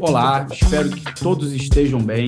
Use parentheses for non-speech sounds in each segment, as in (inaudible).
Olá, espero que todos estejam bem.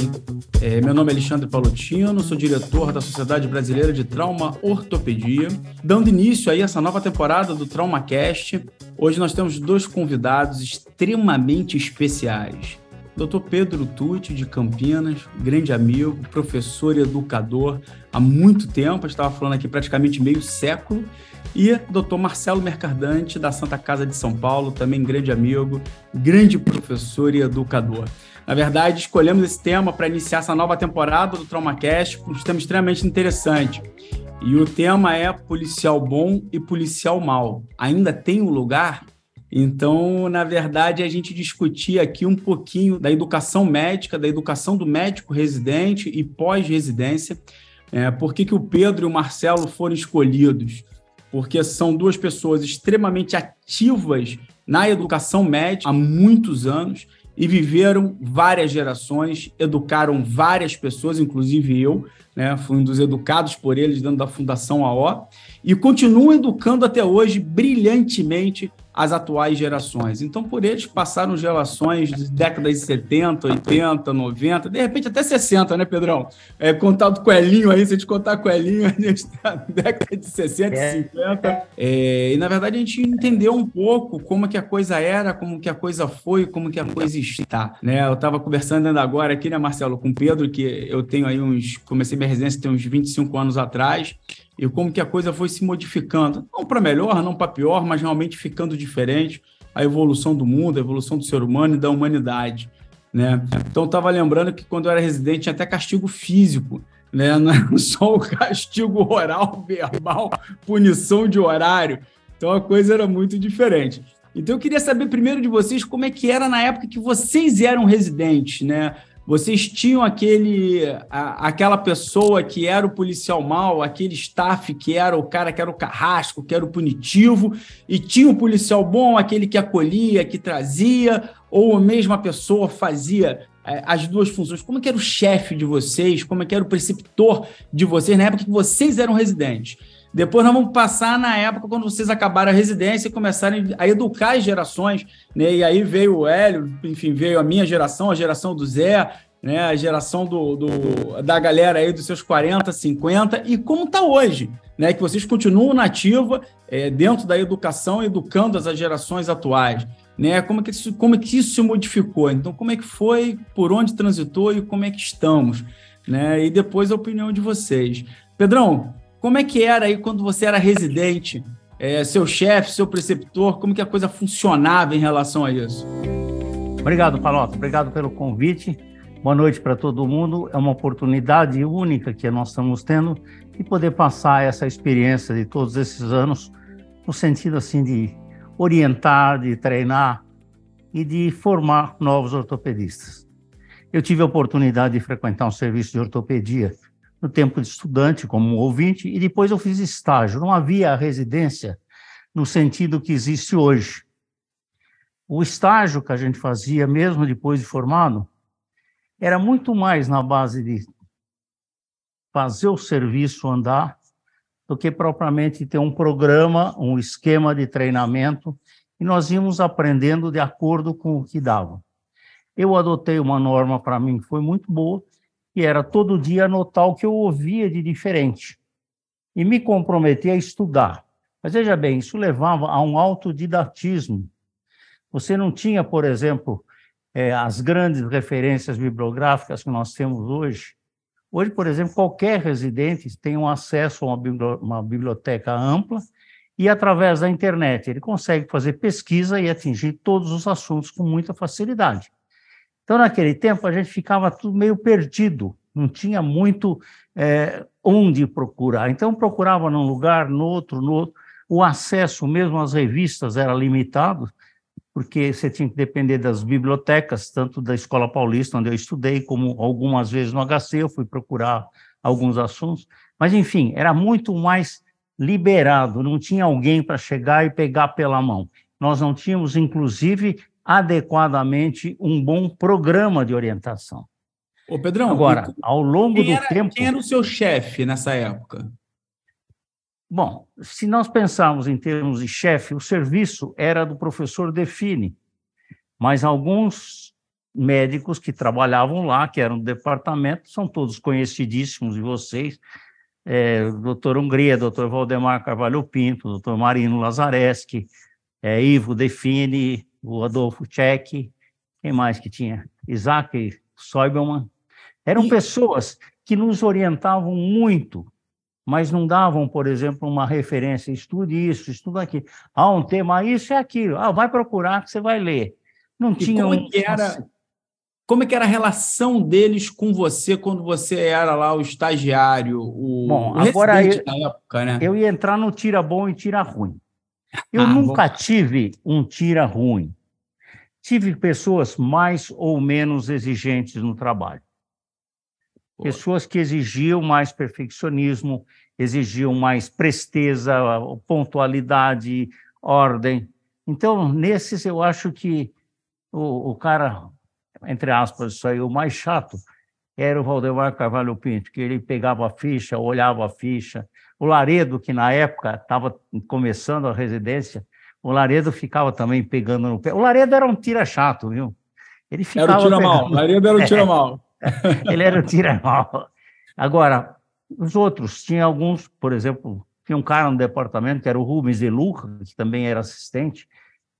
É, meu nome é Alexandre Palotino, sou diretor da Sociedade Brasileira de Trauma Ortopedia. Dando início aí a essa nova temporada do TraumaCast, hoje nós temos dois convidados extremamente especiais. Dr. Pedro Tucci, de Campinas, grande amigo, professor e educador há muito tempo, estava falando aqui praticamente meio século, e Dr. Marcelo Mercardante, da Santa Casa de São Paulo, também grande amigo, grande professor e educador. Na verdade, escolhemos esse tema para iniciar essa nova temporada do TraumaCast, um tema extremamente interessante. E o tema é policial bom e policial mal. Ainda tem um lugar? Então, na verdade, a gente discutia aqui um pouquinho da educação médica, da educação do médico residente e pós-residência. É, por que, que o Pedro e o Marcelo foram escolhidos? Porque são duas pessoas extremamente ativas na educação médica há muitos anos e viveram várias gerações, educaram várias pessoas, inclusive eu, né, fui um dos educados por eles dentro da Fundação AO, e continuam educando até hoje brilhantemente as atuais gerações. Então, por eles passaram gerações de décadas de 70, 80, 90, de repente até 60, né, Pedrão? É, contar do Coelhinho aí, se a gente contar Coelhinho, (laughs) a gente está na década de 60, é. 50. É, e, na verdade, a gente entendeu um pouco como que a coisa era, como que a coisa foi, como que a coisa está. Né? Eu estava conversando ainda agora aqui, né, Marcelo, com o Pedro, que eu tenho aí uns... Comecei minha residência tem uns 25 anos atrás, e como que a coisa foi se modificando. Não para melhor, não para pior, mas realmente ficando diferente. A evolução do mundo, a evolução do ser humano e da humanidade. Né? Então, estava lembrando que quando eu era residente tinha até castigo físico, né? (laughs) não era só o castigo oral, verbal, punição de horário. Então, a coisa era muito diferente. Então, eu queria saber primeiro de vocês como é que era na época que vocês eram residentes, né? Vocês tinham aquele, a, aquela pessoa que era o policial mal, aquele staff que era o cara que era o carrasco, que era o punitivo, e tinha o policial bom, aquele que acolhia, que trazia, ou a mesma pessoa fazia é, as duas funções. Como é que era o chefe de vocês? Como é que era o preceptor de vocês na época que vocês eram residentes? Depois nós vamos passar na época quando vocês acabaram a residência e começarem a educar as gerações, né? E aí veio o Hélio, enfim, veio a minha geração, a geração do Zé, né? A geração do, do da galera aí dos seus 40, 50, e como está hoje, né? Que vocês continuam nativa é, dentro da educação, educando as gerações atuais. Né? Como, é que isso, como é que isso se modificou? Então, como é que foi, por onde transitou e como é que estamos? Né? E depois a opinião de vocês. Pedrão, como é que era aí quando você era residente? É, seu chefe, seu preceptor, como que a coisa funcionava em relação a isso? Obrigado, Palota. Obrigado pelo convite. Boa noite para todo mundo. É uma oportunidade única que nós estamos tendo de poder passar essa experiência de todos esses anos no sentido assim de orientar, de treinar e de formar novos ortopedistas. Eu tive a oportunidade de frequentar um serviço de ortopedia no tempo de estudante, como ouvinte, e depois eu fiz estágio. Não havia residência no sentido que existe hoje. O estágio que a gente fazia, mesmo depois de formado, era muito mais na base de fazer o serviço andar do que propriamente ter um programa, um esquema de treinamento, e nós íamos aprendendo de acordo com o que dava. Eu adotei uma norma para mim que foi muito boa, e era todo dia anotar o que eu ouvia de diferente e me comprometer a estudar. Mas veja bem, isso levava a um autodidatismo. Você não tinha, por exemplo, é, as grandes referências bibliográficas que nós temos hoje. Hoje, por exemplo, qualquer residente tem um acesso a uma biblioteca ampla e, através da internet, ele consegue fazer pesquisa e atingir todos os assuntos com muita facilidade. Então, naquele tempo, a gente ficava tudo meio perdido, não tinha muito é, onde procurar. Então, procurava num lugar, no outro, no outro. O acesso, mesmo às revistas, era limitado, porque você tinha que depender das bibliotecas, tanto da Escola Paulista, onde eu estudei, como algumas vezes no HC, eu fui procurar alguns assuntos. Mas, enfim, era muito mais liberado, não tinha alguém para chegar e pegar pela mão. Nós não tínhamos, inclusive, adequadamente um bom programa de orientação. Ô, Pedrão, agora, ao longo do era, tempo. Quem era o seu chefe nessa época? Bom, se nós pensarmos em termos de chefe, o serviço era do professor Define, mas alguns médicos que trabalhavam lá, que eram do departamento, são todos conhecidíssimos de vocês, é, doutor Hungria, doutor Valdemar Carvalho Pinto, doutor Marino Lazareschi, é, Ivo Define, o Adolfo Tchek, quem mais que tinha? Isaac Soibelman. Eram e... pessoas que nos orientavam muito, mas não davam, por exemplo, uma referência, estude isso, estude aquilo. Ah, um tema, isso é aquilo. Ah, vai procurar que você vai ler. Não tinha como um... que era como é que era a relação deles com você quando você era lá o estagiário, o, Bom, o agora eu, época, né? Eu ia entrar no tira bom e tira ruim. Eu ah, nunca bom. tive um tira ruim. Tive pessoas mais ou menos exigentes no trabalho. Pessoas que exigiam mais perfeccionismo, exigiam mais presteza, pontualidade, ordem. Então, nesses, eu acho que o, o cara, entre aspas, isso aí, o mais chato era o Valdemar Carvalho Pinto, que ele pegava a ficha, olhava a ficha. O Laredo, que na época estava começando a residência, o Laredo ficava também pegando no pé. O Laredo era um tira chato, viu? Ele ficava era o tira mal. O Laredo era o tira mal. (laughs) ele era o tira mal. Agora, os outros, tinha alguns, por exemplo, tinha um cara no departamento que era o Rubens de Luca, que também era assistente,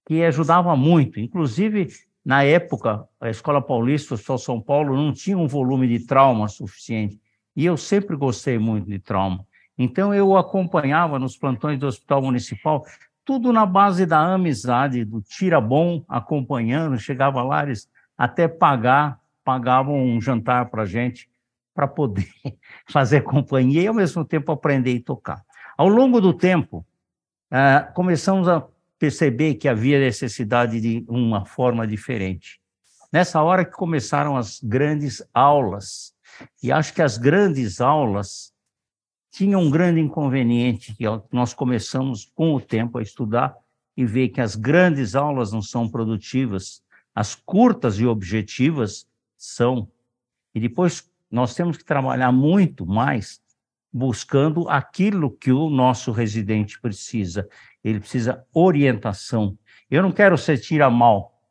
que ajudava muito. Inclusive, na época, a Escola Paulista, o São Paulo, não tinha um volume de trauma suficiente. E eu sempre gostei muito de trauma. Então, eu acompanhava nos plantões do Hospital Municipal, tudo na base da amizade, do tira bom, acompanhando. Chegava lá, eles até pagar, pagavam um jantar para a gente, para poder (laughs) fazer companhia e, ao mesmo tempo, aprender e tocar. Ao longo do tempo, uh, começamos a perceber que havia necessidade de uma forma diferente. Nessa hora que começaram as grandes aulas, e acho que as grandes aulas tinham um grande inconveniente, que nós começamos com o tempo a estudar e ver que as grandes aulas não são produtivas, as curtas e objetivas são. E depois nós temos que trabalhar muito mais buscando aquilo que o nosso residente precisa. Ele precisa orientação. Eu não quero ser tira mal,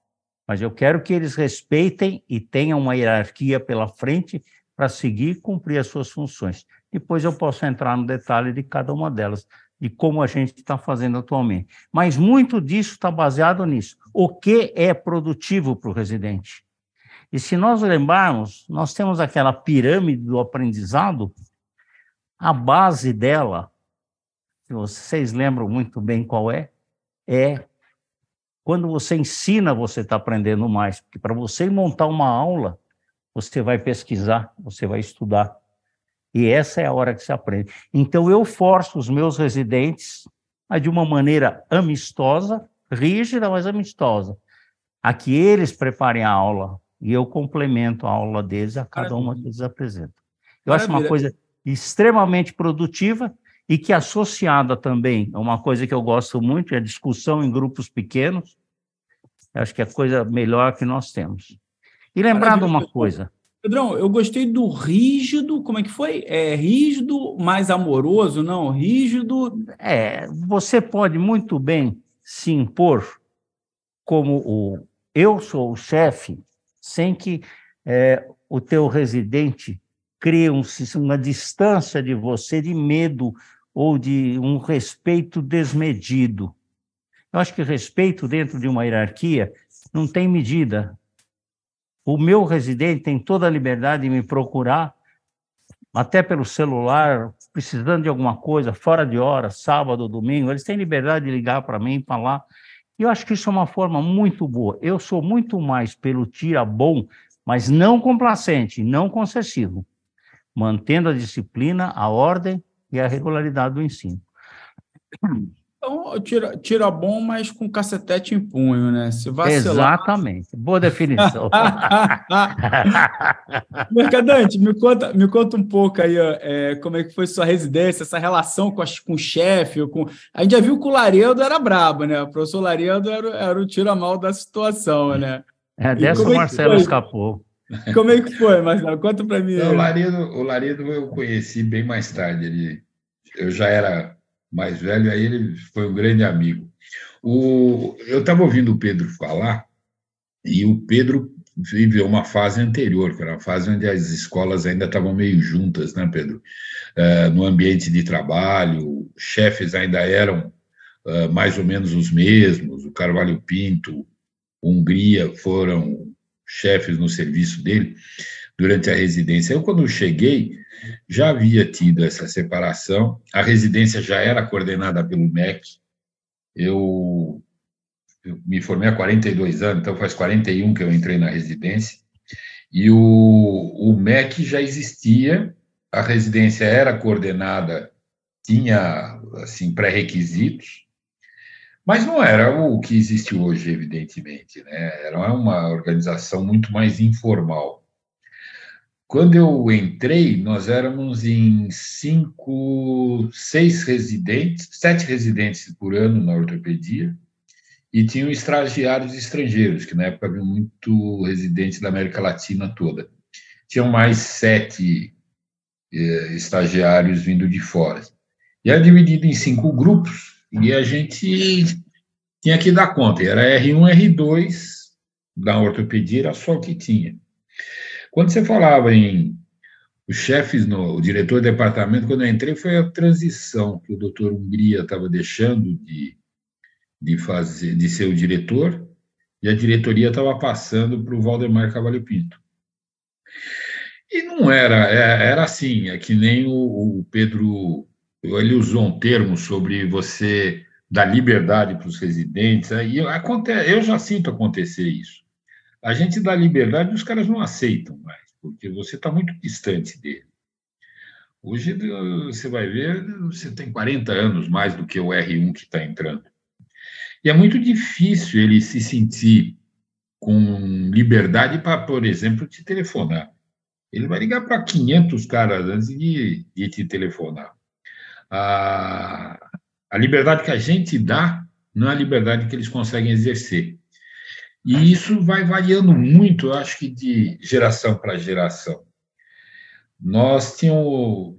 mas eu quero que eles respeitem e tenham uma hierarquia pela frente para seguir e cumprir as suas funções. Depois eu posso entrar no detalhe de cada uma delas, de como a gente está fazendo atualmente. Mas muito disso está baseado nisso. O que é produtivo para o residente? E se nós lembrarmos, nós temos aquela pirâmide do aprendizado a base dela, se vocês lembram muito bem qual é, é quando você ensina, você está aprendendo mais. Porque para você montar uma aula, você vai pesquisar, você vai estudar. E essa é a hora que se aprende. Então, eu forço os meus residentes a, de uma maneira amistosa, rígida, mas amistosa, a que eles preparem a aula e eu complemento a aula deles a cada uma que eles apresentam. Eu Maravilha. acho uma coisa extremamente produtiva e que associada também a uma coisa que eu gosto muito, é a discussão em grupos pequenos, acho que é a coisa melhor que nós temos. E lembrar de uma coisa... Pedrão, eu gostei do rígido, como é que foi? É rígido, mais amoroso, não? Rígido... É, você pode muito bem se impor como o eu sou o chefe, sem que é, o teu residente criam-se uma distância de você de medo ou de um respeito desmedido. Eu acho que respeito dentro de uma hierarquia não tem medida. O meu residente tem toda a liberdade de me procurar, até pelo celular, precisando de alguma coisa, fora de hora, sábado, domingo, eles têm liberdade de ligar para mim, falar. E eu acho que isso é uma forma muito boa. Eu sou muito mais pelo tira bom, mas não complacente, não concessivo mantendo a disciplina, a ordem e a regularidade do ensino. Então, tira, tira bom, mas com cacetete em punho, né? Se vacilar... Exatamente. Boa definição. (laughs) Mercadante, me conta, me conta um pouco aí é, como é que foi sua residência, essa relação com, a, com o chefe. Com... A gente já viu que o Laredo era brabo, né? O professor Laredo era, era o tira-mal da situação, né? É, dessa o Marcelo escapou. Como é que foi, Marcelo? Conta para mim. Não, o, Larido, o Larido eu conheci bem mais tarde. Ele, eu já era mais velho, aí ele foi um grande amigo. O, eu estava ouvindo o Pedro falar, e o Pedro viveu uma fase anterior, que era uma fase onde as escolas ainda estavam meio juntas, né, Pedro? Uh, no ambiente de trabalho, chefes ainda eram uh, mais ou menos os mesmos, o Carvalho Pinto, Hungria foram chefes no serviço dele durante a residência. Eu, quando cheguei, já havia tido essa separação, a residência já era coordenada pelo MEC, eu, eu me formei há 42 anos, então faz 41 que eu entrei na residência, e o, o MEC já existia, a residência era coordenada, tinha assim pré-requisitos, mas não era o que existe hoje, evidentemente, né? Era uma organização muito mais informal. Quando eu entrei, nós éramos em cinco, seis residentes, sete residentes por ano na ortopedia, e tinham estagiários estrangeiros, que na época havia muito residentes da América Latina toda. Tinham mais sete eh, estagiários vindo de fora. E era dividido em cinco grupos, e a gente tinha que dar conta. Era R1, R2 da ortopedia, era só o que tinha. Quando você falava em os chefes, no, o diretor do departamento, quando eu entrei, foi a transição que o doutor Hungria estava deixando de, de, fazer, de ser o diretor e a diretoria estava passando para o Valdemar Cavalho Pinto. E não era, é, era assim, é que nem o, o Pedro, ele usou um termo sobre você dar liberdade para os residentes, aí acontece, eu já sinto acontecer isso a gente dá liberdade e os caras não aceitam mais, porque você está muito distante dele. Hoje você vai ver, você tem 40 anos mais do que o R1 que está entrando. E é muito difícil ele se sentir com liberdade para, por exemplo, te telefonar. Ele vai ligar para 500 caras antes de, de te telefonar. A, a liberdade que a gente dá não é a liberdade que eles conseguem exercer. E isso vai variando muito, eu acho que de geração para geração. Nós tínhamos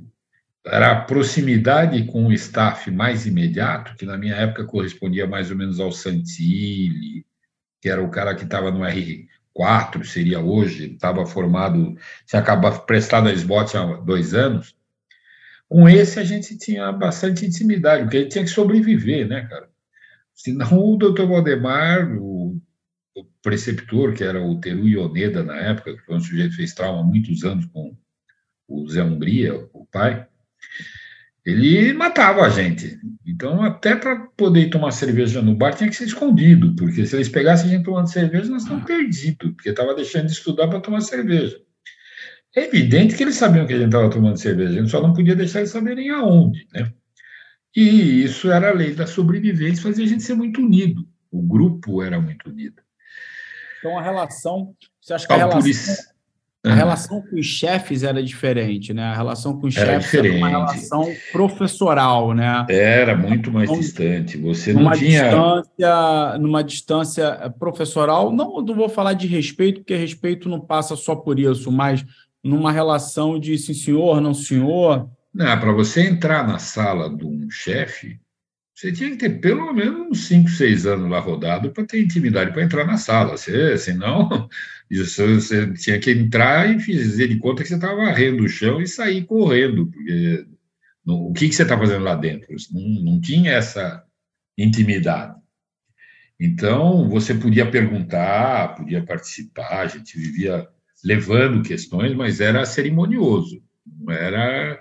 era a proximidade com o staff mais imediato, que na minha época correspondia mais ou menos ao Santilli, que era o cara que estava no R4, seria hoje, estava formado, tinha acabado prestado a SBOT há dois anos. Com esse a gente tinha bastante intimidade, porque ele tinha que sobreviver, né, cara? Senão o doutor Valdemar, o o preceptor, que era o Teru Ioneda na época, que foi um sujeito que fez trauma há muitos anos com o Zé Umbria, o pai, ele matava a gente. Então, até para poder tomar cerveja no bar, tinha que ser escondido, porque se eles pegassem a gente tomando cerveja, nós estávamos perdidos, porque estava deixando de estudar para tomar cerveja. É evidente que eles sabiam que a gente estava tomando cerveja, a gente só não podia deixar eles saberem aonde, né? E isso era a lei da sobrevivência, fazia a gente ser muito unido. O grupo era muito unido. Então a relação, você acha que a relação, a relação com os chefes era diferente, né? A relação com os era chefes diferente. era uma relação professoral, né? Era muito mais então, distante. Você não tinha distância, numa distância professoral, não, não vou falar de respeito, porque respeito não passa só por isso, mas numa relação de sim senhor, não senhor. Não, para você entrar na sala de um chefe, você tinha que ter pelo menos uns 5, 6 anos lá rodado para ter intimidade para entrar na sala. Você, senão, (laughs) isso, você tinha que entrar e fazer de conta que você estava varrendo o chão e sair correndo, porque o que, que você está fazendo lá dentro? Não, não tinha essa intimidade. Então, você podia perguntar, podia participar, a gente vivia levando questões, mas era cerimonioso, não era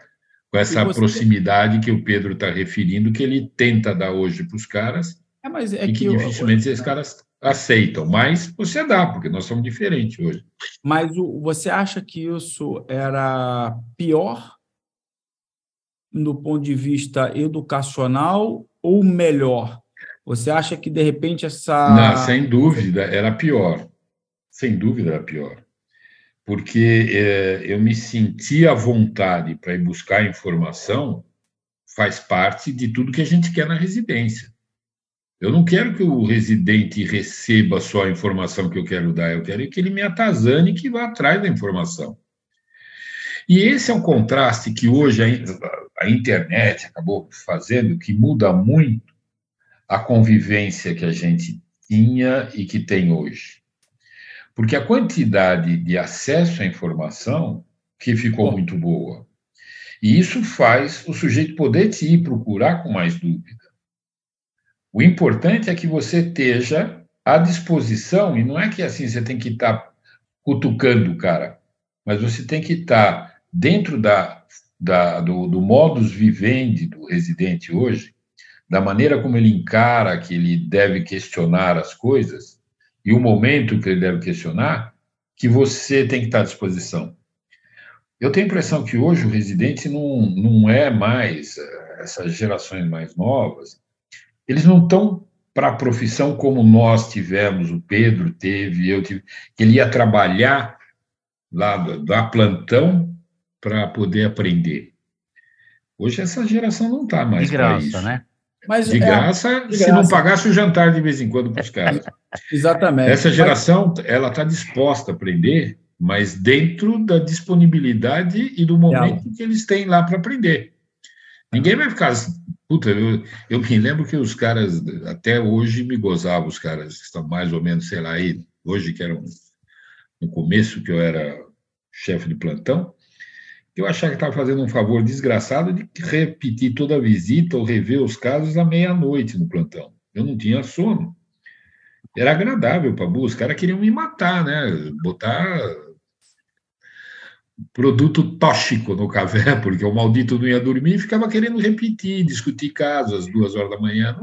com essa você... proximidade que o Pedro está referindo, que ele tenta dar hoje para os caras, é, mas é e que, que dificilmente eu... esses caras aceitam, mas você dá, porque nós somos diferentes hoje. Mas o, você acha que isso era pior do ponto de vista educacional ou melhor? Você acha que, de repente, essa. Não, sem dúvida, era pior. Sem dúvida era pior porque é, eu me senti à vontade para ir buscar informação, faz parte de tudo que a gente quer na residência. Eu não quero que o residente receba só a informação que eu quero dar, eu quero que ele me atazane e que vá atrás da informação. E esse é um contraste que hoje a, a internet acabou fazendo, que muda muito a convivência que a gente tinha e que tem hoje. Porque a quantidade de acesso à informação que ficou muito boa. E isso faz o sujeito poder te ir procurar com mais dúvida. O importante é que você esteja à disposição, e não é que assim você tem que estar tá cutucando o cara, mas você tem que estar tá dentro da, da, do, do modus vivendi do residente hoje, da maneira como ele encara que ele deve questionar as coisas, e o momento que ele deve questionar, que você tem que estar à disposição. Eu tenho a impressão que hoje o residente não, não é mais, eh, essas gerações mais novas, eles não estão para a profissão como nós tivemos, o Pedro teve, eu tive, que ele ia trabalhar lá da plantão para poder aprender. Hoje essa geração não está mais para isso. Né? Mas, de, é, graça, de se graça. não pagasse o jantar de vez em quando para os caras. (laughs) Exatamente. Essa geração, ela está disposta a aprender, mas dentro da disponibilidade e do momento é. que eles têm lá para aprender. Ninguém vai ficar Puta, eu, eu me lembro que os caras, até hoje, me gozavam, os caras que estão mais ou menos, sei lá, aí, hoje que eram no começo que eu era chefe de plantão, eu achava que estava fazendo um favor desgraçado de repetir toda a visita ou rever os casos à meia-noite no plantão. Eu não tinha sono. Era agradável para os caras queriam me matar, né? Botar produto tóxico no café, porque o maldito não ia dormir e ficava querendo repetir, discutir casos às duas horas da manhã.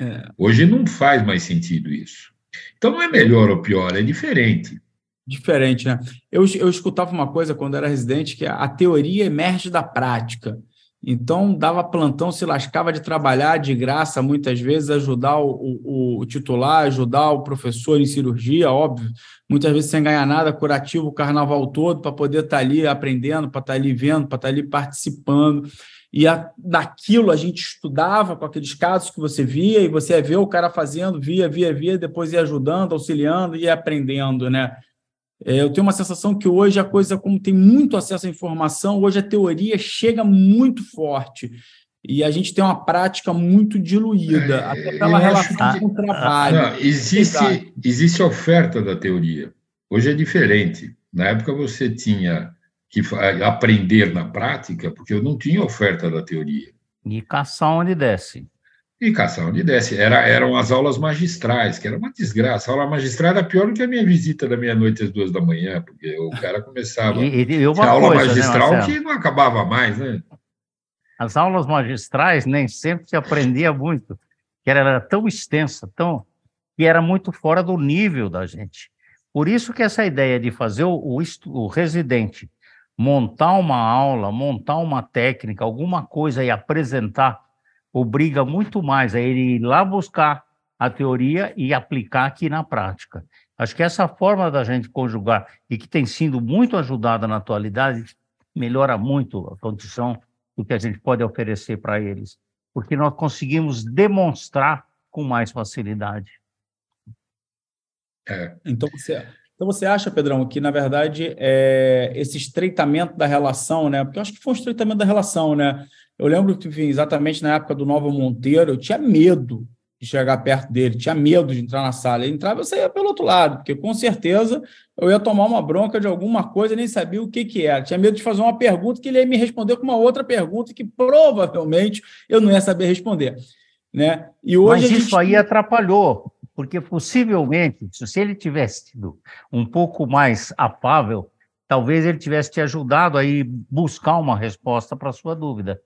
É. Hoje não faz mais sentido isso. Então não é melhor ou pior, é diferente. Diferente, né? Eu, eu escutava uma coisa quando era residente, que a teoria emerge da prática. Então, dava plantão, se lascava de trabalhar de graça, muitas vezes, ajudar o, o, o, titular, ajudar o professor em cirurgia, óbvio, muitas vezes sem ganhar nada, curativo o carnaval todo, para poder estar tá ali aprendendo, para estar tá ali vendo, para estar tá ali participando. E a, daquilo a gente estudava com aqueles casos que você via, e você ia ver o cara fazendo, via, via, via, depois ia ajudando, auxiliando e aprendendo, né? É, eu tenho uma sensação que hoje a coisa, como tem muito acesso à informação, hoje a teoria chega muito forte. E a gente tem uma prática muito diluída, é, até pela relação que... com o trabalho. Não, existe, existe oferta da teoria. Hoje é diferente. Na época você tinha que aprender na prática, porque eu não tinha oferta da teoria. E caçar onde desce. E caçar onde desce. Era, eram as aulas magistrais, que era uma desgraça. A aula magistral era pior do que a minha visita da meia-noite às duas da manhã, porque o cara começava. e, e uma a aula né, magistral né, que não acabava mais, né? As aulas magistrais nem sempre se aprendia muito, que era tão extensa, tão que era muito fora do nível da gente. Por isso que essa ideia de fazer o, o, o residente montar uma aula, montar uma técnica, alguma coisa e apresentar obriga muito mais a ele ir lá buscar a teoria e aplicar aqui na prática. Acho que essa forma da gente conjugar, e que tem sido muito ajudada na atualidade, melhora muito a condição do que a gente pode oferecer para eles, porque nós conseguimos demonstrar com mais facilidade. É. Então, você, então você acha, Pedrão, que na verdade é, esse estreitamento da relação, né? Porque eu acho que foi um estreitamento da relação, né? Eu lembro que, enfim, exatamente na época do Nova Monteiro, eu tinha medo de chegar perto dele, tinha medo de entrar na sala. Ele entrava e eu saía pelo outro lado, porque com certeza eu ia tomar uma bronca de alguma coisa, nem sabia o que, que era. Tinha medo de fazer uma pergunta que ele ia me responder com uma outra pergunta que provavelmente eu não ia saber responder. Né? E hoje Mas isso gente... aí atrapalhou, porque possivelmente, se ele tivesse sido um pouco mais afável, talvez ele tivesse te ajudado a ir buscar uma resposta para a sua dúvida.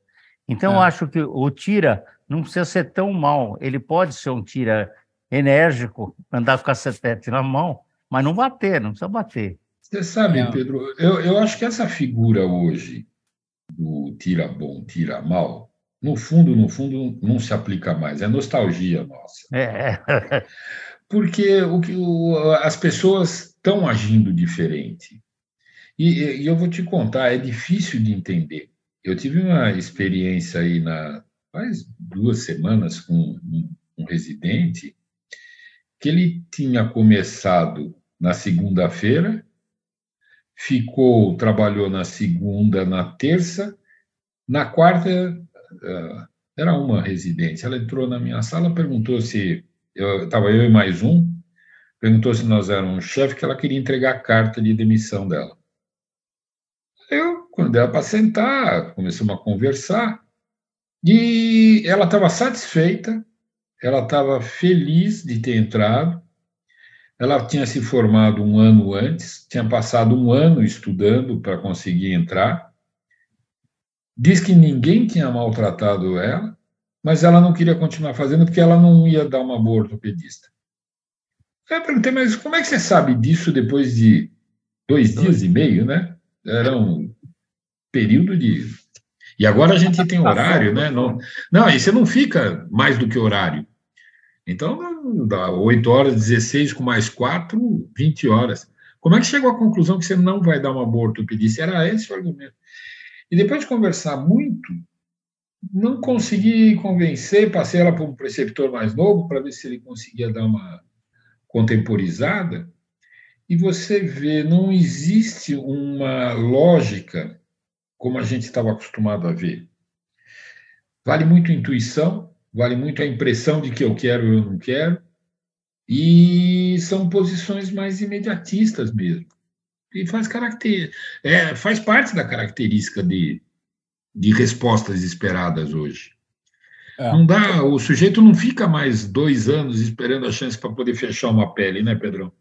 Então, é. eu acho que o tira não precisa ser tão mal. Ele pode ser um tira enérgico, andar com a cacetete na mão, mas não bater, não precisa bater. Você sabe, é. Pedro, eu, eu acho que essa figura hoje do tira bom, tira mal, no fundo, no fundo, não se aplica mais. É nostalgia nossa. É. (laughs) Porque o que o, as pessoas estão agindo diferente. E, e eu vou te contar, é difícil de entender. Eu tive uma experiência aí na faz duas semanas com um, um residente que ele tinha começado na segunda-feira, ficou, trabalhou na segunda, na terça, na quarta, era uma residência. Ela entrou na minha sala, perguntou se eu estava eu e mais um, perguntou se nós éramos chefe, que ela queria entregar a carta de demissão dela. Eu, quando deu para sentar, começamos a conversar, e ela estava satisfeita, ela estava feliz de ter entrado, ela tinha se formado um ano antes, tinha passado um ano estudando para conseguir entrar, diz que ninguém tinha maltratado ela, mas ela não queria continuar fazendo porque ela não ia dar uma boa ortopedista. Eu perguntei, mas como é que você sabe disso depois de dois dias e meio, né? Era um período de. E agora a gente tem horário, né? Não, não, e você não fica mais do que horário. Então, dá 8 horas, 16 com mais 4, 20 horas. Como é que chegou à conclusão que você não vai dar uma boa ortopedista? Era esse o argumento. E depois de conversar muito, não consegui convencer, passei ela para um preceptor mais novo para ver se ele conseguia dar uma contemporizada. E você vê, não existe uma lógica como a gente estava acostumado a ver. Vale muito intuição, vale muito a impressão de que eu quero ou eu não quero, e são posições mais imediatistas mesmo. E faz, caracter, é, faz parte da característica de, de respostas esperadas hoje. É. Não dá, o sujeito não fica mais dois anos esperando a chance para poder fechar uma pele, né, Pedrão?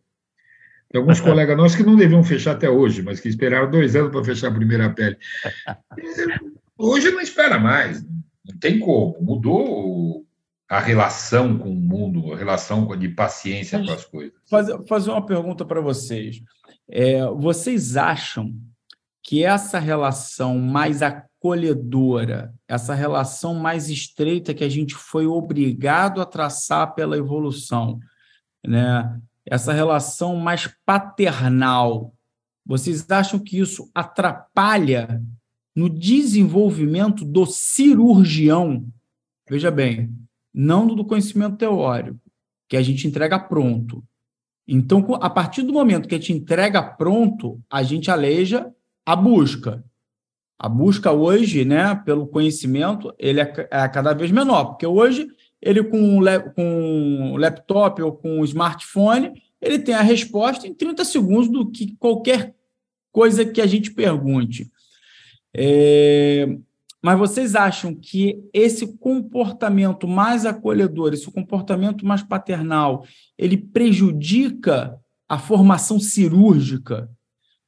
Tem alguns (laughs) colegas nossos que não deviam fechar até hoje, mas que esperaram dois anos para fechar a primeira pele. (laughs) Hoje não espera mais, não tem como. Mudou a relação com o mundo, a relação de paciência com as coisas. Fazer, fazer uma pergunta para vocês. É, vocês acham que essa relação mais acolhedora, essa relação mais estreita que a gente foi obrigado a traçar pela evolução, né? essa relação mais paternal, vocês acham que isso atrapalha no desenvolvimento do cirurgião? Veja bem, não do conhecimento teórico, que a gente entrega pronto. Então, a partir do momento que a gente entrega pronto, a gente aleja a busca. A busca hoje, né, pelo conhecimento, ele é, é cada vez menor, porque hoje ele com um, com um laptop ou com um smartphone, ele tem a resposta em 30 segundos do que qualquer coisa que a gente pergunte. É, mas vocês acham que esse comportamento mais acolhedor, esse comportamento mais paternal, ele prejudica a formação cirúrgica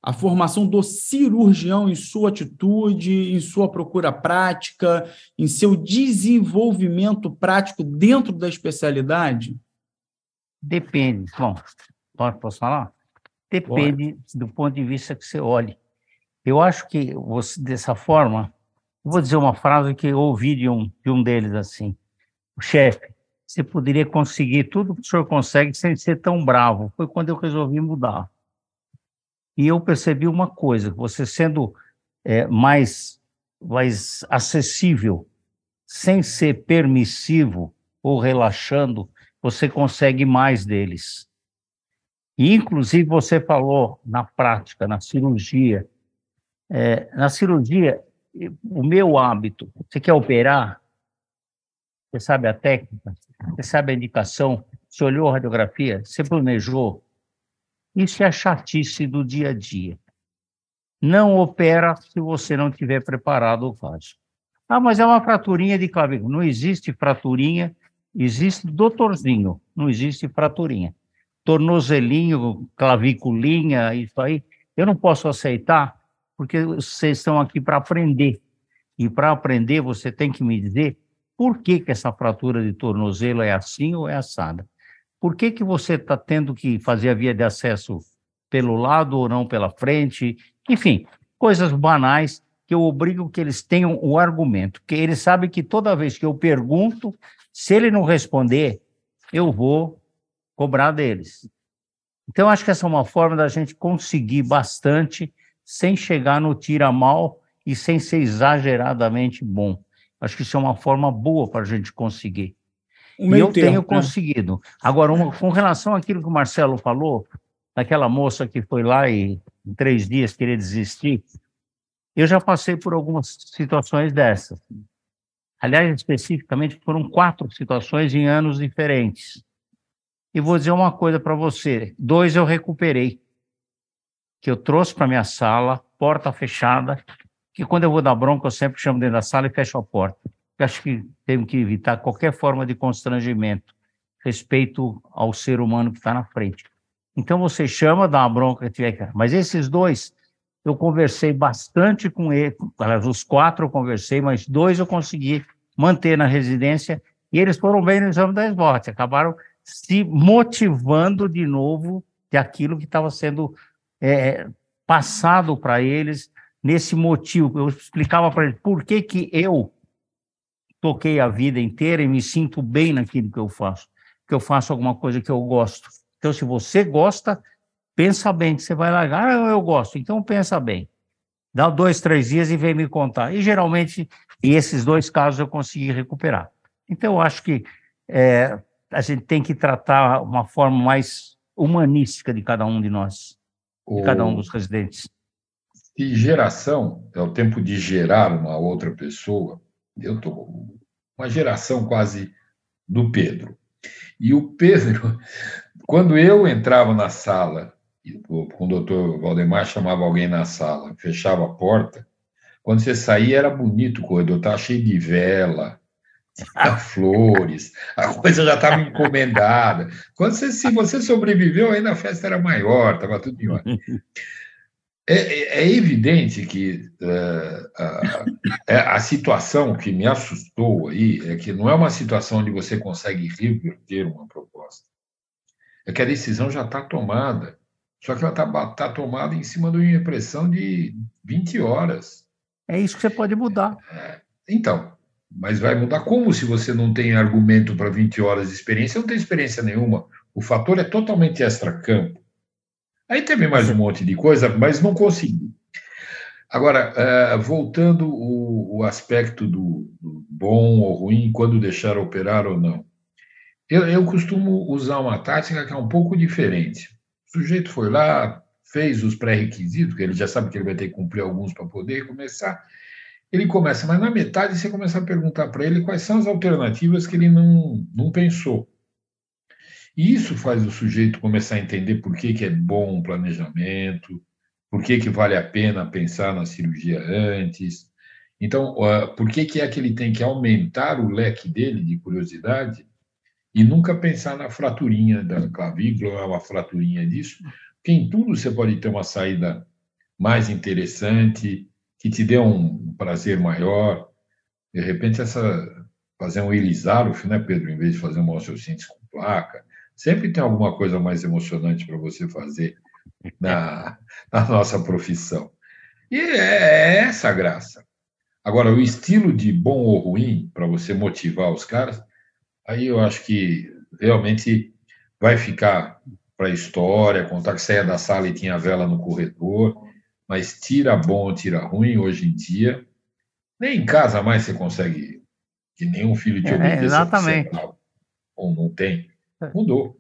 a formação do cirurgião em sua atitude, em sua procura prática, em seu desenvolvimento prático dentro da especialidade? Depende. Bom, posso falar? Depende Pode. do ponto de vista que você olhe. Eu acho que você, dessa forma, vou dizer uma frase que eu ouvi de um, de um deles assim: o chefe, você poderia conseguir tudo que o senhor consegue sem ser tão bravo. Foi quando eu resolvi mudar. E eu percebi uma coisa: você sendo é, mais, mais acessível, sem ser permissivo ou relaxando, você consegue mais deles. E, inclusive, você falou na prática, na cirurgia. É, na cirurgia, o meu hábito, você quer operar? Você sabe a técnica? Você sabe a indicação? Você olhou a radiografia? Você planejou? Isso é a chatice do dia a dia. Não opera se você não tiver preparado o caso. Ah, mas é uma fraturinha de clavícula. Não existe fraturinha, existe doutorzinho, não existe fraturinha. Tornozelinho, claviculinha, isso aí, eu não posso aceitar, porque vocês estão aqui para aprender. E para aprender, você tem que me dizer por que, que essa fratura de tornozelo é assim ou é assada. Por que, que você está tendo que fazer a via de acesso pelo lado ou não pela frente? Enfim, coisas banais que eu obrigo que eles tenham o argumento, porque eles sabem que toda vez que eu pergunto, se ele não responder, eu vou cobrar deles. Então, acho que essa é uma forma da gente conseguir bastante sem chegar no tira mal e sem ser exageradamente bom. Acho que isso é uma forma boa para a gente conseguir e eu tenho né? conseguido. Agora, uma, com relação àquilo que o Marcelo falou, daquela moça que foi lá e em três dias, querer desistir. Eu já passei por algumas situações dessas. Aliás, especificamente, foram quatro situações em anos diferentes. E vou dizer uma coisa para você: dois eu recuperei, que eu trouxe para minha sala, porta fechada, que quando eu vou dar bronca, eu sempre chamo dentro da sala e fecho a porta. Eu acho que temos que evitar qualquer forma de constrangimento, respeito ao ser humano que está na frente. Então você chama, dá uma bronca que tiver. Mas esses dois, eu conversei bastante com ele, os quatro eu conversei, mas dois eu consegui manter na residência e eles foram bem no exame da SBOT, acabaram se motivando de novo de aquilo que estava sendo é, passado para eles nesse motivo. Eu explicava para eles por que, que eu toquei a vida inteira e me sinto bem naquilo que eu faço, que eu faço alguma coisa que eu gosto. Então, se você gosta, pensa bem que você vai largar. Ah, eu gosto, então pensa bem. Dá dois, três dias e vem me contar. E geralmente, esses dois casos eu consegui recuperar. Então, eu acho que é, a gente tem que tratar uma forma mais humanística de cada um de nós, de cada um dos residentes. E geração é o tempo de gerar uma outra pessoa. Eu tô uma geração quase do Pedro. E o Pedro, (laughs) quando eu entrava na sala com o doutor Valdemar chamava alguém na sala, fechava a porta. Quando você saía, era bonito o corredor, estava cheio de vela, tinha flores, a coisa já estava encomendada. Quando você, se você sobreviveu, ainda a festa era maior, estava tudo em ordem. É, é, é evidente que a, é, a situação que me assustou aí é que não é uma situação onde você consegue reverter uma proposta. É que a decisão já está tomada. Só que ela está tá tomada em cima de uma impressão de 20 horas. É isso que você pode mudar. É, então, mas vai mudar como se você não tem argumento para 20 horas de experiência? Não tem experiência nenhuma. O fator é totalmente extra-campo. Aí teve mais um monte de coisa, mas não consegui. Agora, uh, voltando o, aspecto do, do, bom ou ruim, quando deixar operar ou não. Eu, eu costumo usar uma tática que é um pouco diferente. O sujeito foi lá, fez os pré-requisitos, que ele já sabe que ele vai ter que cumprir alguns para poder começar. Ele começa, mas na metade você começa a perguntar para ele quais são as alternativas que ele não, não pensou. E isso faz o sujeito começar a entender por que, que é bom um planejamento, por que, que vale a pena pensar na cirurgia antes. Então, por que, que é que ele tem que aumentar o leque dele de curiosidade e nunca pensar na fraturinha da clavícula, uma fraturinha disso, porque em tudo você pode ter uma saída mais interessante, que te dê um prazer maior. De repente, essa fazer um Elisaruf, né, Pedro, em vez de fazer um osteossíntese com placa, sempre tem alguma coisa mais emocionante para você fazer na, (laughs) na nossa profissão. E é, é essa a graça. Agora, o estilo de bom ou ruim, para você motivar os caras, aí eu acho que realmente vai ficar para a história, contar que saia da sala e tinha vela no corredor, mas tira bom, tira ruim hoje em dia. Nem em casa mais você consegue que nenhum filho te obedeça. É, exatamente. Ou não tem. Mudou.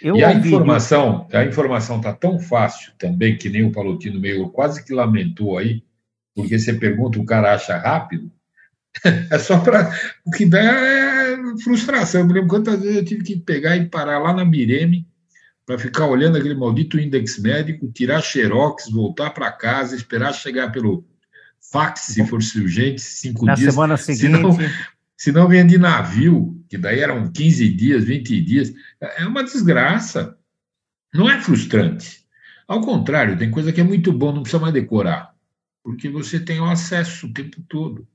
Eu e a informação, a informação está tão fácil também, que nem o Palotino meio quase que lamentou aí, porque você pergunta, o cara acha rápido, (laughs) é só para. O que dá é frustração. Eu me lembro quantas vezes eu tive que pegar e parar lá na Mireme para ficar olhando aquele maldito index médico, tirar xerox, voltar para casa, esperar chegar pelo fax, se for urgente, cinco na dias. Na semana seguinte. Senão, senão vinha de navio, que daí eram 15 dias, 20 dias. É uma desgraça. Não é frustrante. Ao contrário, tem coisa que é muito bom, não precisa mais decorar, porque você tem o acesso o tempo todo.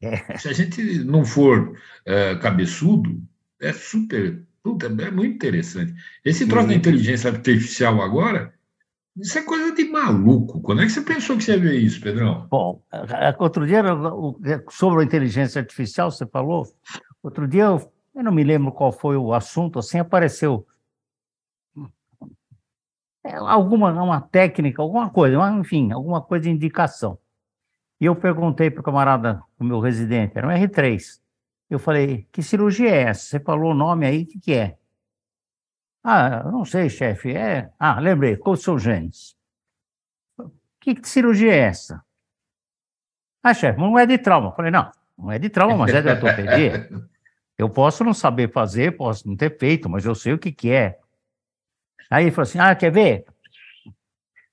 É. Se a gente não for é, cabeçudo, é super. Puta, é muito interessante. Esse troço da inteligência artificial agora, isso é coisa de maluco. Quando é que você pensou que você ia ver isso, Pedrão? Bom, outro dia, sobre a inteligência artificial, você falou. Outro dia, eu, eu não me lembro qual foi o assunto, assim, apareceu é, alguma uma técnica, alguma coisa, enfim, alguma coisa de indicação. E eu perguntei para o camarada, o meu residente, era um R3. Eu falei, que cirurgia é essa? Você falou o nome aí, o que, que é? Ah, não sei, chefe. É. Ah, lembrei, Coulson Genes. que, que cirurgia é essa? Ah, chefe, não é de trauma. Eu falei, não, não é de trauma, mas é de ortopedia. (laughs) Eu posso não saber fazer, posso não ter feito, mas eu sei o que, que é. Aí ele falou assim: ah, quer ver?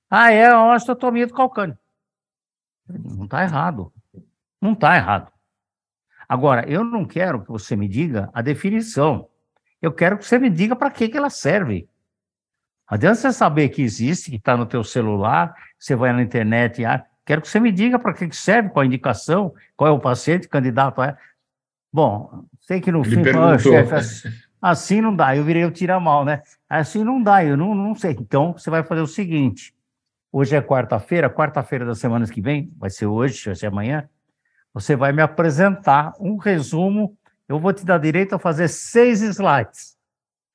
Ah, é a osteotomia do calcâneo. Não está errado. Não está errado. Agora, eu não quero que você me diga a definição. Eu quero que você me diga para que, que ela serve. Adianta você saber que existe, que está no teu celular, você vai na internet, ah, quero que você me diga para que, que serve, qual a indicação, qual é o paciente, candidato a... Bom, sei que no Ele fim, perguntou. chefe, assim, assim não dá, eu virei o tira-mal, né? Assim não dá, eu não, não sei. Então, você vai fazer o seguinte, hoje é quarta-feira, quarta-feira das semanas que vem, vai ser hoje, vai ser amanhã, você vai me apresentar um resumo. Eu vou te dar direito a fazer seis slides.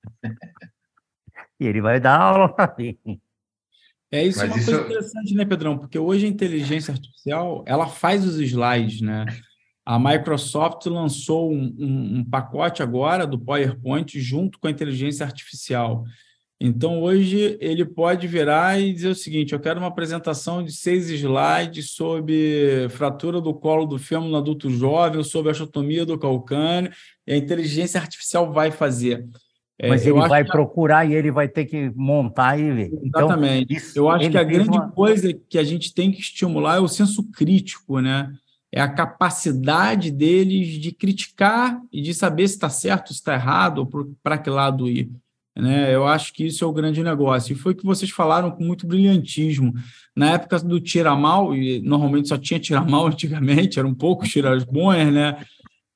(laughs) e ele vai dar aula para mim. É isso, Mas é uma isso- coisa interessante, né, Pedrão? Porque hoje a inteligência artificial, ela faz os slides, né? A Microsoft lançou um, um- um pacote agora do PowerPoint junto com a inteligência artificial. Então, hoje, ele pode virar e dizer o seguinte: eu quero uma apresentação de seis slides sobre fratura do colo do fêmur no adulto jovem, sobre a osteotomia do calcâneo, e a inteligência artificial vai fazer. É, Mas ele vai que- procurar e ele vai ter que montar e ver. Então, Exatamente. isso- Eu acho que a grande uma- coisa que a gente tem que estimular é o senso crítico, né? É a capacidade deles de criticar e de saber se está certo, se está errado, ou para que lado ir. Né? Eu acho que isso é o grande negócio. E foi o que vocês falaram com muito brilhantismo. Na época do tira-mal, e normalmente só tinha tira-mal (laughs) antigamente, eram poucos tiras-bons, né?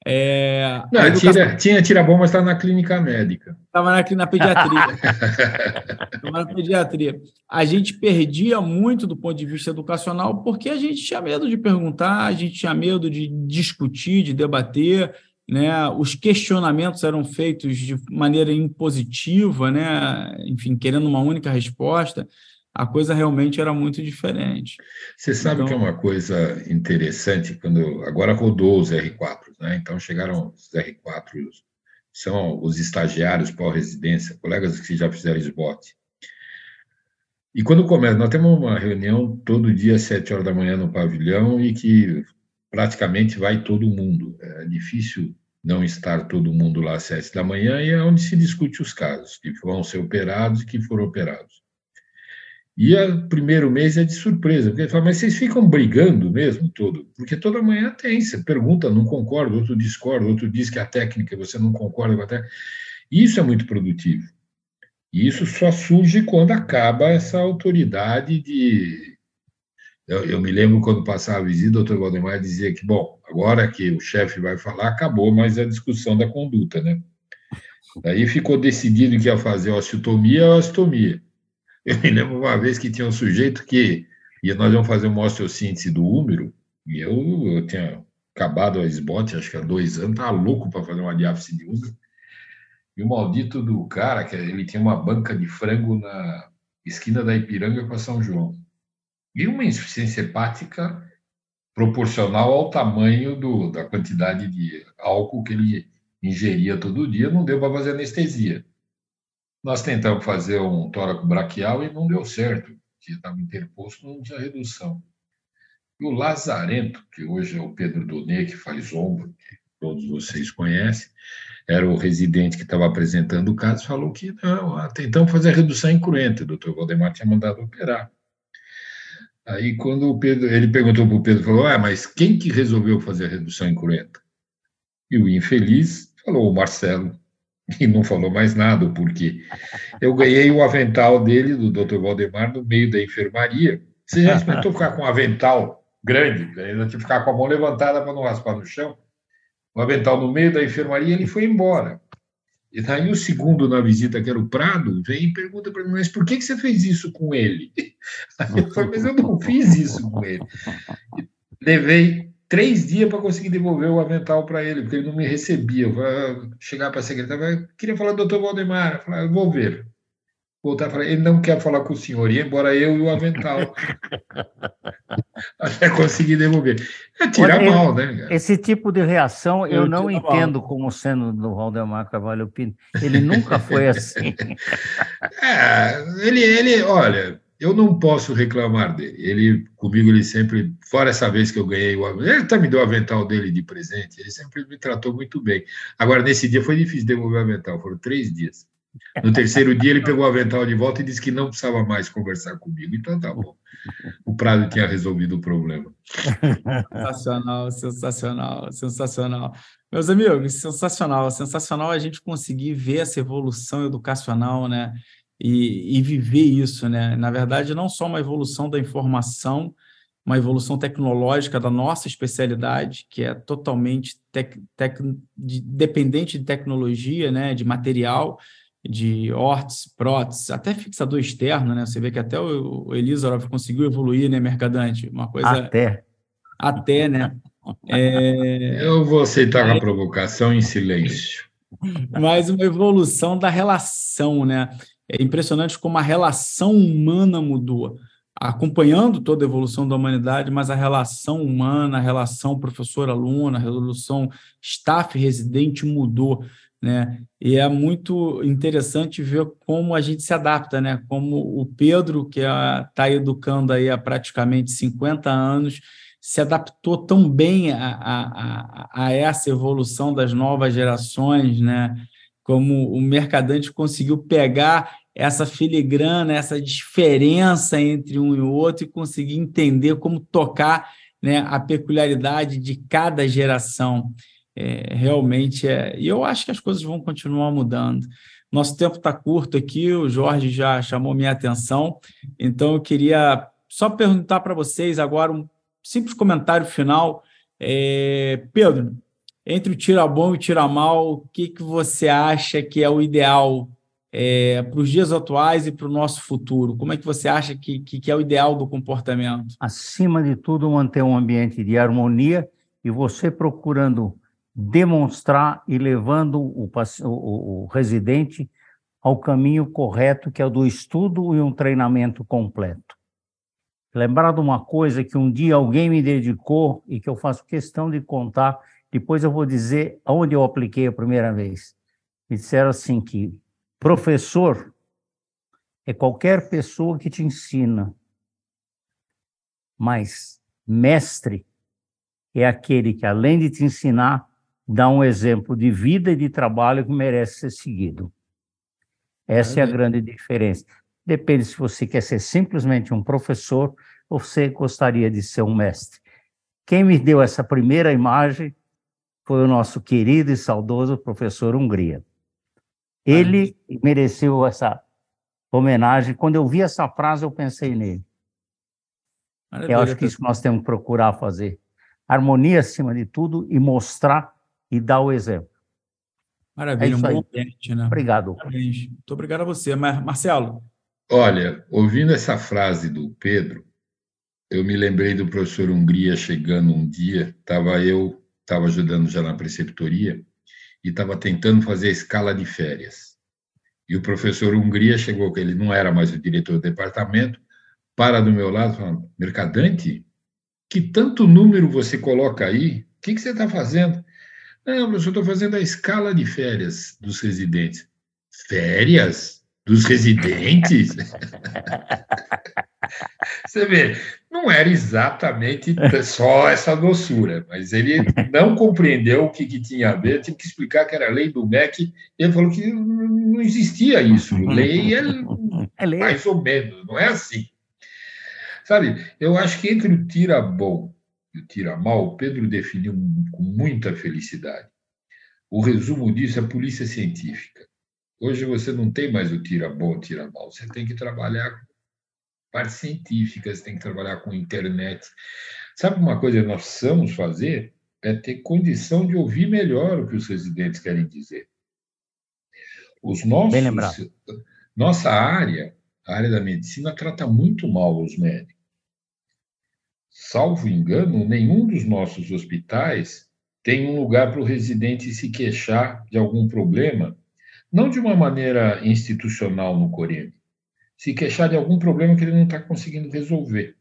É, Não, educação- tira, tinha tira bom, mas está na clínica médica. Estava aqui na pediatria. (laughs) Estava na pediatria. A gente perdia muito do ponto de vista educacional porque a gente tinha medo de perguntar, a gente tinha medo de discutir, de debater, né? Os questionamentos eram feitos de maneira impositiva, né? Enfim, querendo uma única resposta. A coisa realmente era muito diferente. Você sabe Então- que é uma coisa interessante quando agora rodou os R4, né? Então chegaram os R4, são os estagiários pós-residência, colegas que já fizeram SBOT. E quando começa, nós temos uma reunião todo dia às sete horas da manhã no pavilhão e que praticamente vai todo mundo. É difícil não estar todo mundo lá às sete da manhã e é onde se discute os casos que vão ser operados e que foram operados. E o primeiro mês é de surpresa, porque ele fala, mas vocês ficam brigando mesmo todo? Porque toda manhã tem, você pergunta, não concorda, outro discorda, outro diz que a técnica, você não concorda com a técnica. Isso é muito produtivo. E isso só surge quando acaba essa autoridade de. Eu, eu me lembro quando passava a visita, o doutor Valdemar dizia que, bom, agora que o chefe vai falar, acabou mais a discussão da conduta, né? Daí ficou decidido que ia fazer osteotomia ou osteotomia. Eu me lembro uma vez que tinha um sujeito que e nós íamos fazer uma osteossíntese do úmero, e eu, eu tinha acabado a esbote, acho que há dois anos, estava louco para fazer uma diáfise de úmero. E o maldito do cara, que ele tinha uma banca de frango na esquina da Ipiranga com a São João. E uma insuficiência hepática proporcional ao tamanho do, da quantidade de álcool que ele ingeria todo dia, não deu para fazer anestesia. Nós tentamos fazer um tóraco braquial e não deu certo, porque estava interposto, não tinha redução. E o Lazarento, que hoje é o Pedro Donê, que faz ombro, que todos vocês conhecem, era o residente que estava apresentando o caso, falou que não, ah, tentamos fazer a redução incruenta, o doutor Valdemar tinha mandado operar. Aí, quando o Pedro, ele perguntou para o Pedro, falou, ah, mas quem que resolveu fazer a redução incruenta? E o infeliz falou, o Marcelo, e não falou mais nada, porque eu ganhei o avental dele, do Dr. Valdemar, no meio da enfermaria. Você já experimentou ficar com um avental grande, ainda tinha que ficar com a mão levantada para não raspar no chão? O avental no meio da enfermaria, ele foi embora. E daí o segundo na visita, que era o Prado, vem e pergunta para mim, mas por que, que você fez isso com ele? (laughs) Aí eu falei, mas eu não fiz isso com ele. Levei três dias para conseguir devolver o avental para ele, porque ele não me recebia. Eu falei, chegar para a secretária, eu queria falar do doutor Valdemar. Eu falei, eu vou ver. Voltar para ele não quer falar com o senhor, ia embora eu e o avental. (laughs) Até conseguir devolver. É tirar Olha, mal, né? cara? Esse tipo de reação eu, Eu não entendo como sendo do Valdemar Carvalho Pinto. Ele nunca foi (laughs) assim. É, ele, ele, olha, eu não posso reclamar dele. Ele, comigo, ele sempre, fora essa vez que eu ganhei o avental, ele até me deu o avental dele de presente, ele sempre me tratou muito bem. Agora, nesse dia foi difícil devolver o avental, foram três dias. No terceiro dia, ele pegou o avental de volta e disse que não precisava mais conversar comigo. Então, tá bom. O Prado tinha resolvido o problema. Sensacional, sensacional, sensacional. Meus amigos, sensacional, sensacional a gente conseguir ver essa evolução educacional, né? E, e viver isso, né? Na verdade, não só uma evolução da informação, uma evolução tecnológica da nossa especialidade, que é totalmente tec, tec, de, dependente de tecnologia, né? De material, de órtese, prótese, até fixador externo, né? Você vê que até o, Elizarov conseguiu evoluir, né, Mercadante? Uma coisa... Até. Até, né? (laughs) É... Eu vou aceitar a provocação em silêncio. Mas uma evolução da relação, né? É impressionante como a relação humana mudou, acompanhando toda a evolução da humanidade, mas a relação humana, a relação professor-aluno, a relação staff-residente mudou né? E é muito interessante ver como a gente se adapta, né? Como o Pedro, que está educando aí há praticamente 50 anos, se adaptou tão bem a, a, a, essa evolução das novas gerações, né? Como o mercadante conseguiu pegar essa filigrana, essa diferença entre um e outro e conseguir entender como tocar né, a peculiaridade de cada geração é, realmente é. E eu acho que as coisas vão continuar mudando. Nosso tempo está curto aqui, o Jorge já chamou minha atenção, então eu queria só perguntar para vocês agora um simples comentário final. É, Pedro, entre o tira bom e o tira mal, o que, que você acha que é o ideal é, para os dias atuais e para o nosso futuro? Como é que você acha que, que, que, é o ideal do comportamento? Acima de tudo, manter um ambiente de harmonia e você procurando demonstrar e levando o, o, o residente ao caminho correto, que é o do estudo e um treinamento completo. Lembrar de uma coisa que um dia alguém me dedicou e que eu faço questão de contar, depois eu vou dizer onde eu apliquei a primeira vez. Me disseram assim que professor é qualquer pessoa que te ensina, mas mestre é aquele que, além de te ensinar, dá um exemplo de vida e de trabalho que merece ser seguido. Essa é a grande diferença. Depende se você quer ser simplesmente um professor ou você gostaria de ser um mestre. Quem me deu essa primeira imagem foi o nosso querido e saudoso professor Hungria. Ele mereceu essa homenagem. Quando eu vi essa frase, eu pensei nele. Maravilha, eu acho que isso nós temos que procurar fazer. Harmonia acima de tudo e mostrar e dar o exemplo. Maravilha, é um bom ambiente, né? Obrigado. Parabéns. Muito obrigado a você. Marcelo. Olha, ouvindo essa frase do Pedro, eu me lembrei do professor Hungria chegando um dia, estava eu, estava ajudando já na preceptoria, e estava tentando fazer a escala de férias. E o professor Hungria chegou, ele não era mais o diretor do departamento, para do meu lado, falando, Mercadante, que tanto número você coloca aí? O que, que você está fazendo? Não, professor, estou fazendo a escala de férias dos residentes. Férias? Dos residentes? (laughs) Você vê, não era exatamente só essa doçura, mas ele não compreendeu o que, que tinha a ver, tive que explicar que era lei do MEC, ele falou que não existia isso. Lei é, é lei. mais ou menos, não é assim. Sabe, eu acho que entre o tira bom o tira mal, Pedro definiu com muita felicidade. O resumo disso é a polícia científica. Hoje você não tem mais o tira bom, tira mal. Você tem que trabalhar com parte científica, você tem que trabalhar com internet. Sabe uma coisa que nós precisamos fazer? É ter condição de ouvir melhor o que os residentes querem dizer. Os nossos. Nossa área, a área da medicina, trata muito mal os médicos salvo engano, nenhum dos nossos hospitais tem um lugar para o residente se queixar de algum problema, não de uma maneira institucional no Coreme, se queixar de algum problema que ele não está conseguindo resolver.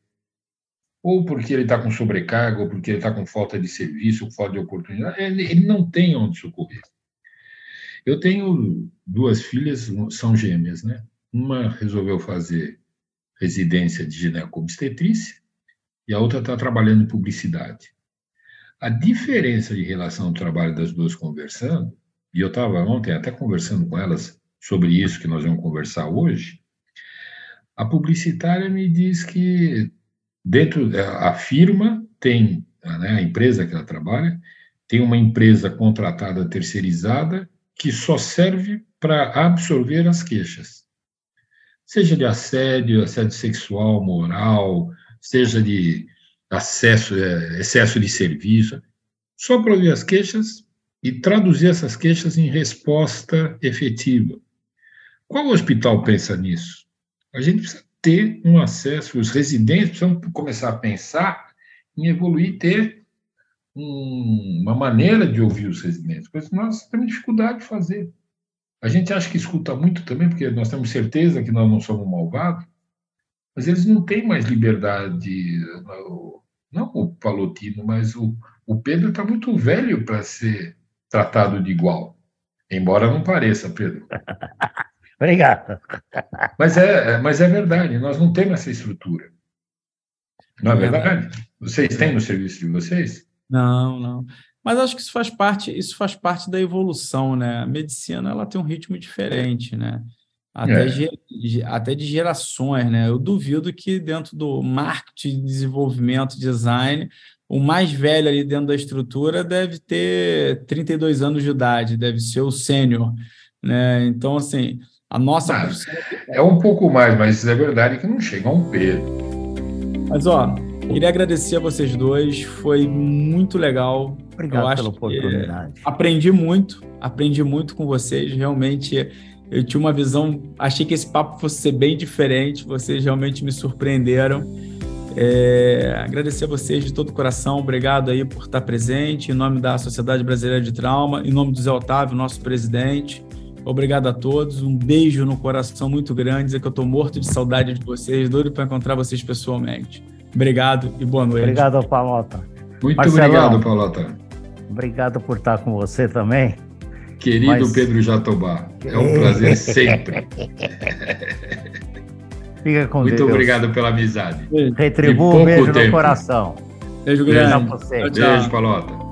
Ou porque ele está com sobrecarga, ou porque ele está com falta de serviço, ou falta de oportunidade, ele, ele não tem onde socorrer. Eu tenho duas filhas, são gêmeas, né? Uma resolveu fazer residência de ginecobstetrícia e a outra está trabalhando em publicidade. A diferença de relação ao trabalho das duas conversando, e eu estava ontem até conversando com elas sobre isso que nós vamos conversar hoje, a publicitária me diz que dentro a firma tem né, a empresa que ela trabalha tem uma empresa contratada terceirizada que só serve para absorver as queixas, seja de assédio, assédio sexual, moral, seja de acesso, é, excesso de serviço, só para ouvir as queixas e traduzir essas queixas em resposta efetiva. Qual hospital pensa nisso? A gente precisa ter um acesso, os residentes precisam começar a pensar em evoluir, ter um, uma maneira de ouvir os residentes, coisa que nós temos dificuldade de fazer. A gente acha que escuta muito também, porque nós temos certeza que nós não somos malvados, mas eles não têm mais liberdade. Não o Palotino, mas o, o Pedro está muito velho para ser tratado de igual. Embora não pareça, Pedro. (laughs) Obrigado. Mas é, mas é verdade, nós não temos essa estrutura. Não é, é verdade? Vocês têm no serviço de vocês? Não, não. Mas acho que isso faz parte, isso faz parte da evolução, né? A medicina ela tem um ritmo diferente, né? Até, é. até de gerações, né? Eu duvido que dentro do marketing, desenvolvimento, design, o mais velho ali dentro da estrutura deve ter 32 anos de idade, deve ser o sênior, né? Então, assim, a nossa É um pouco mais, mas é verdade que não chega a um Pedro. Mas, ó, Queria agradecer a vocês dois, foi muito legal. Obrigado pela oportunidade. Aprendi muito, aprendi muito com vocês. Realmente, eu tinha uma visão, achei que esse papo fosse ser bem diferente. Vocês realmente me surpreenderam. É, agradecer a vocês de todo o coração, obrigado aí por estar presente, em nome da Sociedade Brasileira de Trauma, em nome do Zé Otávio, nosso presidente. Obrigado a todos, um beijo no coração muito grande, dizer que eu estou morto de saudade de vocês, doido para encontrar vocês pessoalmente. Obrigado e boa noite. Obrigado, Palota. Muito Marcelão, obrigado, Palota. Obrigado por estar com você também. Querido Mas... Pedro Jatobá, é um prazer sempre. (laughs) Fica com Muito Deus. obrigado pela amizade. Retribua um beijo tempo. no coração. Beijo grande. Beijo, Beijo Palota.